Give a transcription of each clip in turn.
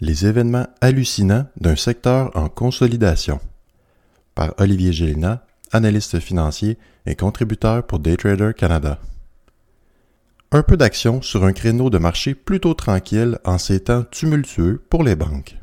Les événements hallucinants d'un secteur en consolidation. Par Olivier Gélina, analyste financier et contributeur pour Daytrader Canada. Un peu d'action sur un créneau de marché plutôt tranquille en ces temps tumultueux pour les banques.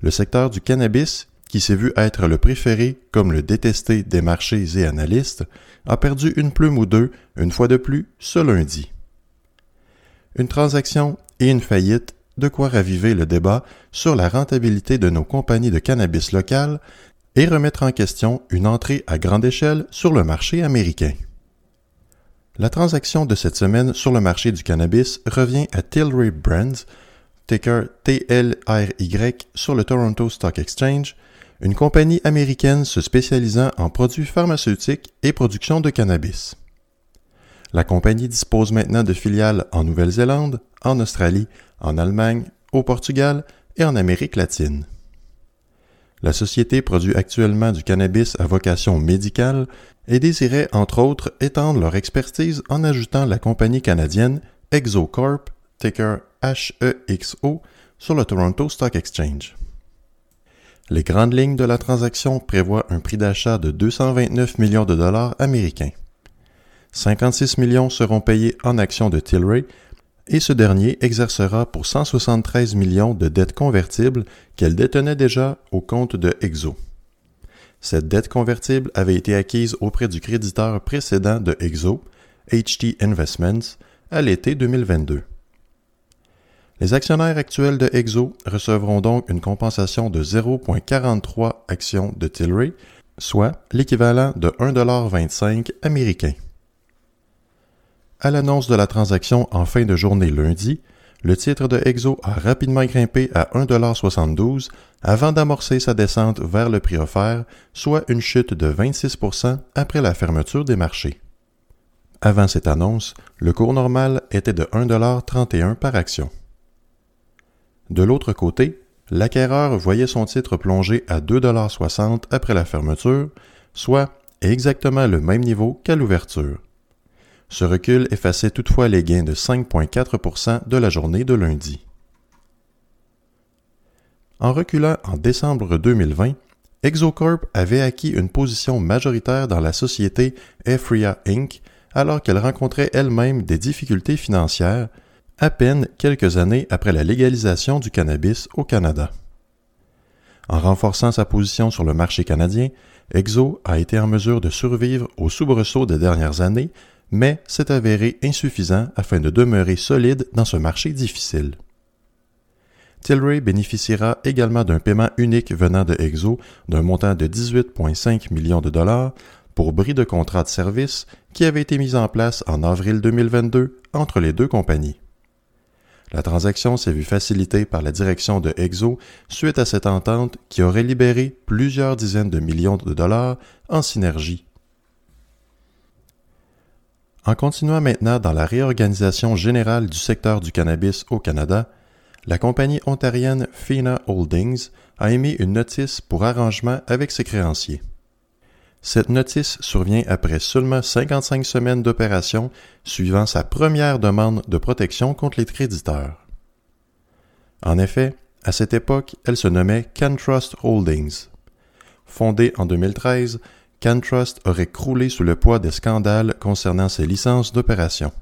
Le secteur du cannabis qui s'est vu être le préféré comme le détesté des marchés et analystes, a perdu une plume ou deux, une fois de plus, ce lundi. Une transaction et une faillite, de quoi raviver le débat sur la rentabilité de nos compagnies de cannabis locales et remettre en question une entrée à grande échelle sur le marché américain. La transaction de cette semaine sur le marché du cannabis revient à Tilray Brands, ticker TLRY sur le Toronto Stock Exchange, une compagnie américaine se spécialisant en produits pharmaceutiques et production de cannabis. La compagnie dispose maintenant de filiales en Nouvelle-Zélande, en Australie, en Allemagne, au Portugal et en Amérique latine. La société produit actuellement du cannabis à vocation médicale et désirait entre autres étendre leur expertise en ajoutant la compagnie canadienne ExoCorp, ticker HEXO, sur le Toronto Stock Exchange. Les grandes lignes de la transaction prévoient un prix d'achat de 229 millions de dollars américains. 56 millions seront payés en actions de Tilray et ce dernier exercera pour 173 millions de dettes convertibles qu'elle détenait déjà au compte de Exo. Cette dette convertible avait été acquise auprès du créditeur précédent de Exo, HT Investments, à l'été 2022. Les actionnaires actuels de Exo recevront donc une compensation de 0,43 actions de Tilray, soit l'équivalent de 1,25 américain. À l'annonce de la transaction en fin de journée lundi, le titre de Exo a rapidement grimpé à 1,72 avant d'amorcer sa descente vers le prix offert, soit une chute de 26% après la fermeture des marchés. Avant cette annonce, le cours normal était de 1,31 par action. De l'autre côté, l'acquéreur voyait son titre plonger à 2,60 après la fermeture, soit exactement le même niveau qu'à l'ouverture. Ce recul effaçait toutefois les gains de 5,4% de la journée de lundi. En reculant en décembre 2020, ExoCorp avait acquis une position majoritaire dans la société Efria Inc. alors qu'elle rencontrait elle-même des difficultés financières, à peine quelques années après la légalisation du cannabis au Canada. En renforçant sa position sur le marché canadien, Exo a été en mesure de survivre aux soubresauts des dernières années, mais s'est avéré insuffisant afin de demeurer solide dans ce marché difficile. Tilray bénéficiera également d'un paiement unique venant de Exo d'un montant de 18,5 millions de dollars pour bris de contrat de service qui avait été mis en place en avril 2022 entre les deux compagnies. La transaction s'est vue facilitée par la direction de Exo suite à cette entente qui aurait libéré plusieurs dizaines de millions de dollars en synergie. En continuant maintenant dans la réorganisation générale du secteur du cannabis au Canada, la compagnie ontarienne FINA Holdings a émis une notice pour arrangement avec ses créanciers. Cette notice survient après seulement 55 semaines d'opération suivant sa première demande de protection contre les créditeurs. En effet, à cette époque, elle se nommait CanTrust Holdings. Fondée en 2013, CanTrust aurait croulé sous le poids des scandales concernant ses licences d'opération.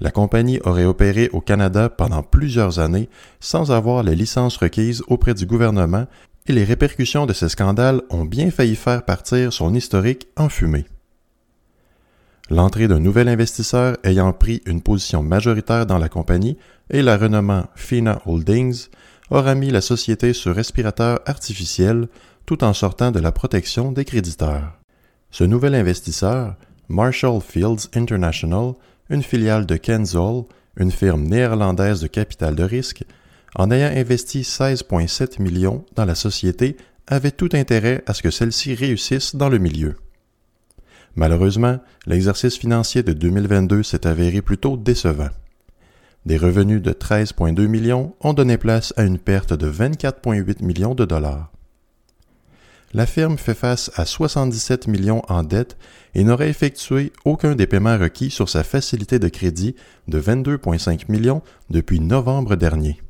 La compagnie aurait opéré au Canada pendant plusieurs années sans avoir les licences requises auprès du gouvernement et les répercussions de ces scandales ont bien failli faire partir son historique en fumée. L'entrée d'un nouvel investisseur ayant pris une position majoritaire dans la compagnie et la renommant FINA Holdings aura mis la société sur respirateur artificiel tout en sortant de la protection des créditeurs. Ce nouvel investisseur, Marshall Fields International, une filiale de Kenzol, une firme néerlandaise de capital de risque, en ayant investi 16,7 millions dans la société, avait tout intérêt à ce que celle-ci réussisse dans le milieu. Malheureusement, l'exercice financier de 2022 s'est avéré plutôt décevant. Des revenus de 13,2 millions ont donné place à une perte de 24,8 millions de dollars. La firme fait face à 77 millions en dette et n'aurait effectué aucun des paiements requis sur sa facilité de crédit de 22,5 millions depuis novembre dernier.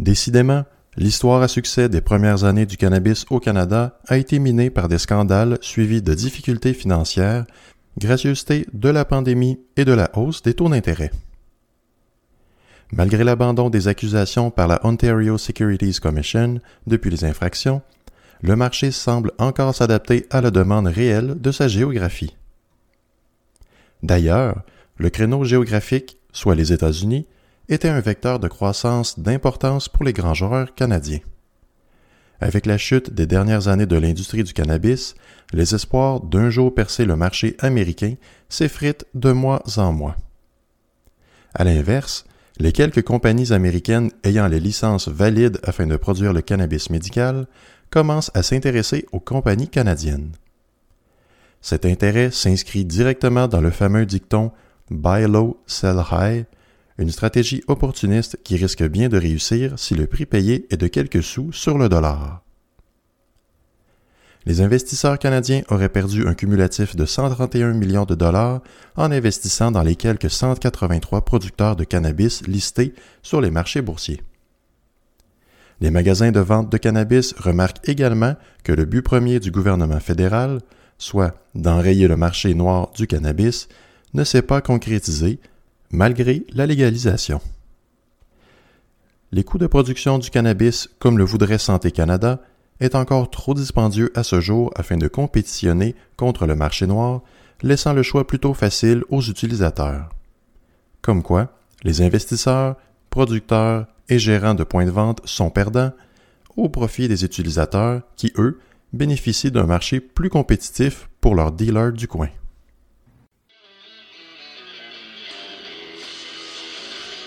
Décidément, l'histoire à succès des premières années du cannabis au Canada a été minée par des scandales suivis de difficultés financières gracieuseté de la pandémie et de la hausse des taux d'intérêt. Malgré l'abandon des accusations par la Ontario Securities Commission depuis les infractions, le marché semble encore s'adapter à la demande réelle de sa géographie. D'ailleurs, le créneau géographique, soit les États-Unis, était un vecteur de croissance d'importance pour les grands joueurs canadiens. Avec la chute des dernières années de l'industrie du cannabis, les espoirs d'un jour percer le marché américain s'effritent de mois en mois. À l'inverse, les quelques compagnies américaines ayant les licences valides afin de produire le cannabis médical commencent à s'intéresser aux compagnies canadiennes. Cet intérêt s'inscrit directement dans le fameux dicton Buy low, sell high, une stratégie opportuniste qui risque bien de réussir si le prix payé est de quelques sous sur le dollar. Les investisseurs canadiens auraient perdu un cumulatif de 131 millions de dollars en investissant dans les quelques 183 producteurs de cannabis listés sur les marchés boursiers. Les magasins de vente de cannabis remarquent également que le but premier du gouvernement fédéral, soit d'enrayer le marché noir du cannabis, ne s'est pas concrétisé malgré la légalisation. Les coûts de production du cannabis, comme le voudrait Santé Canada, est encore trop dispendieux à ce jour afin de compétitionner contre le marché noir, laissant le choix plutôt facile aux utilisateurs. Comme quoi, les investisseurs, producteurs et gérants de points de vente sont perdants au profit des utilisateurs qui, eux, bénéficient d'un marché plus compétitif pour leurs dealers du coin.